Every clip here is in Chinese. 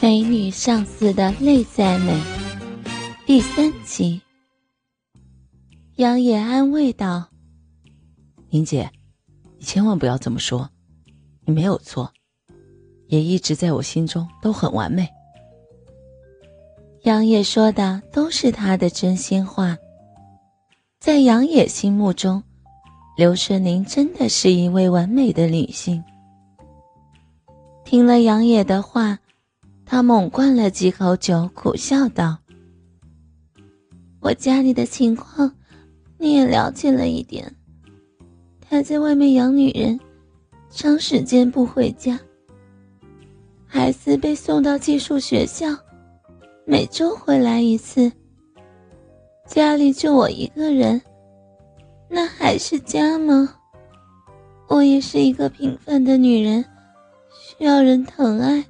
美女上司的内在美第三集。杨野安慰道：“林姐，你千万不要这么说，你没有错，也一直在我心中都很完美。”杨野说的都是他的真心话。在杨野心目中，刘春玲真的是一位完美的女性。听了杨野的话。他猛灌了几口酒，苦笑道：“我家里的情况，你也了解了一点。他在外面养女人，长时间不回家。孩子被送到寄宿学校，每周回来一次。家里就我一个人，那还是家吗？我也是一个平凡的女人，需要人疼爱。”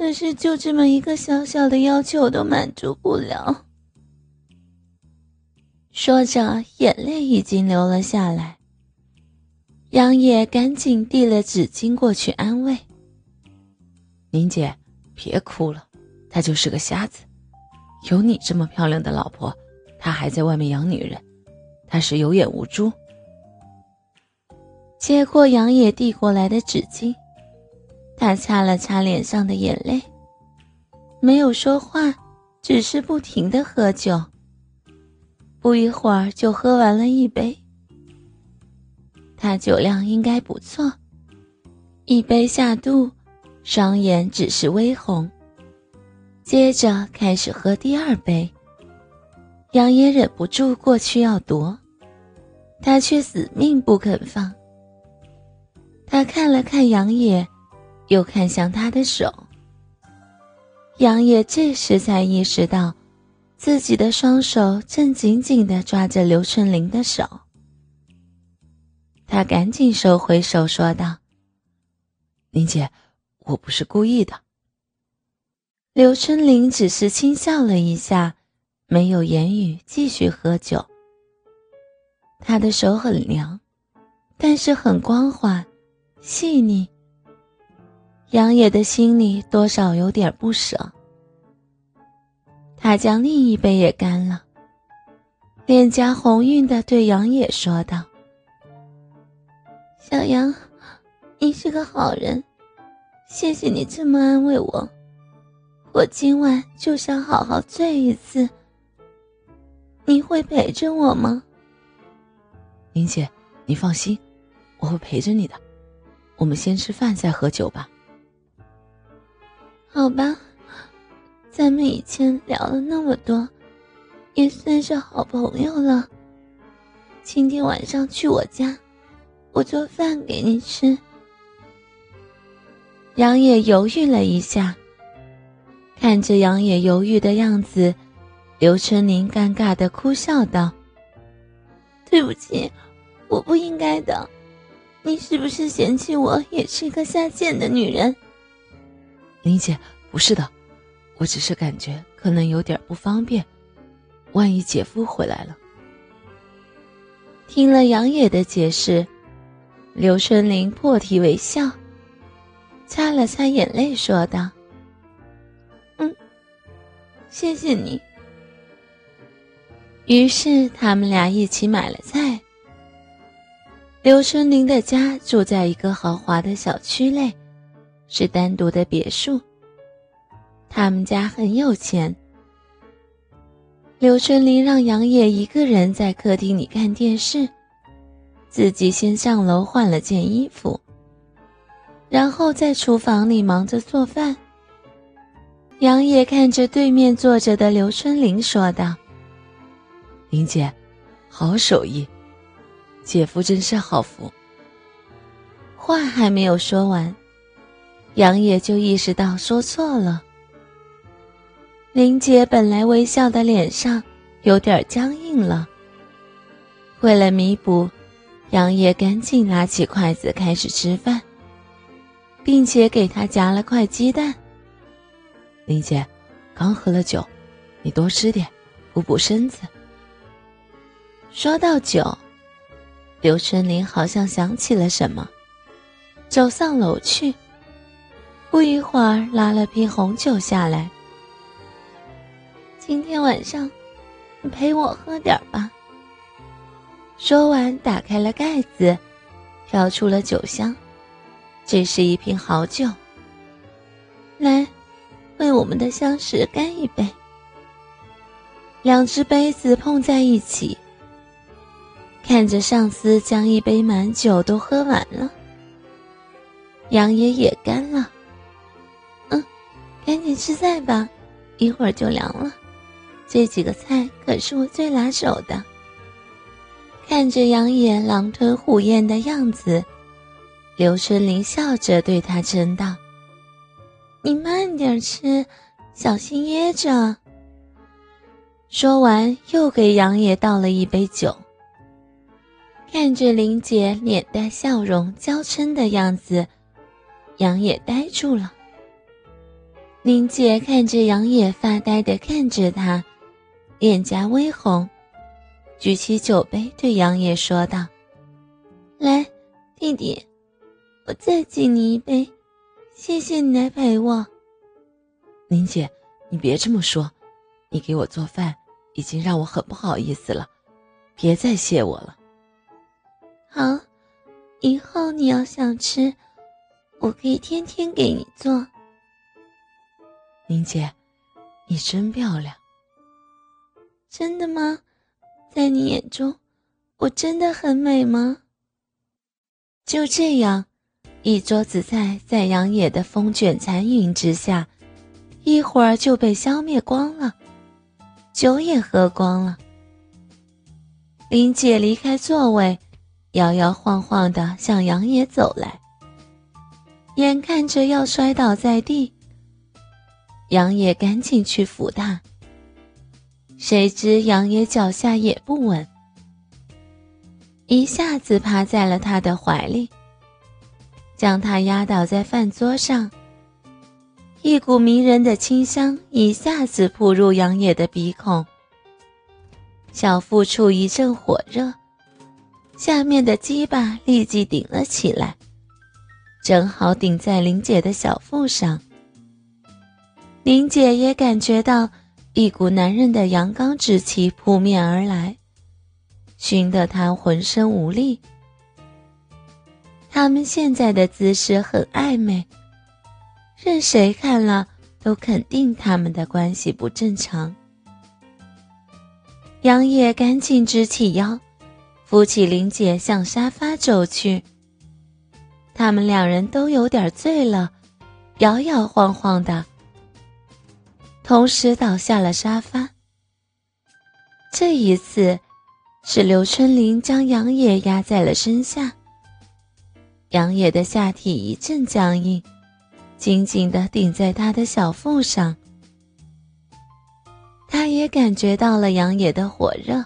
可是，就这么一个小小的要求都满足不了。说着，眼泪已经流了下来。杨野赶紧递了纸巾过去安慰：“宁姐，别哭了，他就是个瞎子。有你这么漂亮的老婆，他还在外面养女人，他是有眼无珠。”接过杨野递过来的纸巾。他擦了擦脸上的眼泪，没有说话，只是不停的喝酒。不一会儿就喝完了一杯。他酒量应该不错，一杯下肚，双眼只是微红。接着开始喝第二杯。杨野忍不住过去要夺，他却死命不肯放。他看了看杨野。又看向他的手，杨野这时才意识到，自己的双手正紧紧地抓着刘春玲的手。他赶紧收回手，说道：“林姐，我不是故意的。”刘春玲只是轻笑了一下，没有言语，继续喝酒。他的手很凉，但是很光滑，细腻。杨野的心里多少有点不舍，他将另一杯也干了，脸颊红晕的对杨野说道：“小杨，你是个好人，谢谢你这么安慰我，我今晚就想好好醉一次。你会陪着我吗？”林姐，你放心，我会陪着你的。我们先吃饭再喝酒吧。好吧，咱们以前聊了那么多，也算是好朋友了。今天晚上去我家，我做饭给你吃。杨野犹豫了一下，看着杨野犹豫的样子，刘春林尴尬的哭笑道：“对不起，我不应该的。你是不是嫌弃我也是一个下贱的女人？”林姐，不是的，我只是感觉可能有点不方便，万一姐夫回来了。听了杨野的解释，刘春玲破涕为笑，擦了擦眼泪，说道：“嗯，谢谢你。”于是他们俩一起买了菜。刘春玲的家住在一个豪华的小区内。是单独的别墅。他们家很有钱。刘春林让杨野一个人在客厅里看电视，自己先上楼换了件衣服，然后在厨房里忙着做饭。杨野看着对面坐着的刘春林说道：“林姐，好手艺，姐夫真是好福。”话还没有说完。杨野就意识到说错了。林姐本来微笑的脸上有点僵硬了。为了弥补，杨野赶紧拿起筷子开始吃饭，并且给他夹了块鸡蛋。林姐，刚喝了酒，你多吃点，补补身子。说到酒，刘春林好像想起了什么，走上楼去。不一会儿，拉了瓶红酒下来。今天晚上，陪我喝点吧。说完，打开了盖子，飘出了酒香。这是一瓶好酒。来，为我们的相识干一杯。两只杯子碰在一起，看着上司将一杯满酒都喝完了，杨爷也干了。赶紧吃菜吧，一会儿就凉了。这几个菜可是我最拿手的。看着杨野狼吞虎咽的样子，刘春林笑着对他称道：“你慢点吃，小心噎着。”说完，又给杨野倒了一杯酒。看着林姐脸带笑容、娇嗔的样子，杨野呆住了。林姐看着杨野发呆的看着他。脸颊微红，举起酒杯对杨野说道：“来，弟弟，我再敬你一杯，谢谢你来陪我。”宁姐，你别这么说，你给我做饭已经让我很不好意思了，别再谢我了。好，以后你要想吃，我可以天天给你做。林姐，你真漂亮。真的吗？在你眼中，我真的很美吗？就这样，一桌子菜在杨野的风卷残云之下，一会儿就被消灭光了，酒也喝光了。林姐离开座位，摇摇晃晃的向杨野走来，眼看着要摔倒在地，杨野赶紧去扶他。谁知杨野脚下也不稳，一下子趴在了他的怀里，将他压倒在饭桌上。一股迷人的清香一下子扑入杨野的鼻孔，小腹处一阵火热，下面的鸡巴立即顶了起来，正好顶在林姐的小腹上。林姐也感觉到。一股男人的阳刚之气扑面而来，熏得他浑身无力。他们现在的姿势很暧昧，任谁看了都肯定他们的关系不正常。杨野赶紧直起腰，扶起林姐向沙发走去。他们两人都有点醉了，摇摇晃晃的。同时倒下了沙发。这一次，是刘春林将杨野压在了身下。杨野的下体一阵僵硬，紧紧地顶在他的小腹上。他也感觉到了杨野的火热，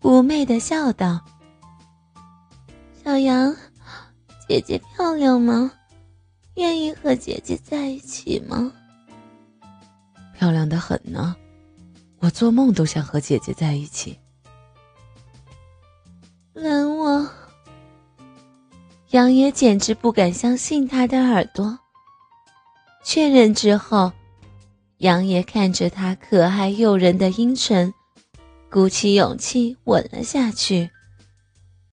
妩媚地笑道：“小杨，姐姐漂亮吗？愿意和姐姐在一起吗？”漂亮的很呢，我做梦都想和姐姐在一起。吻我，杨野简直不敢相信他的耳朵。确认之后，杨野看着他可爱诱人的阴唇，鼓起勇气吻了下去。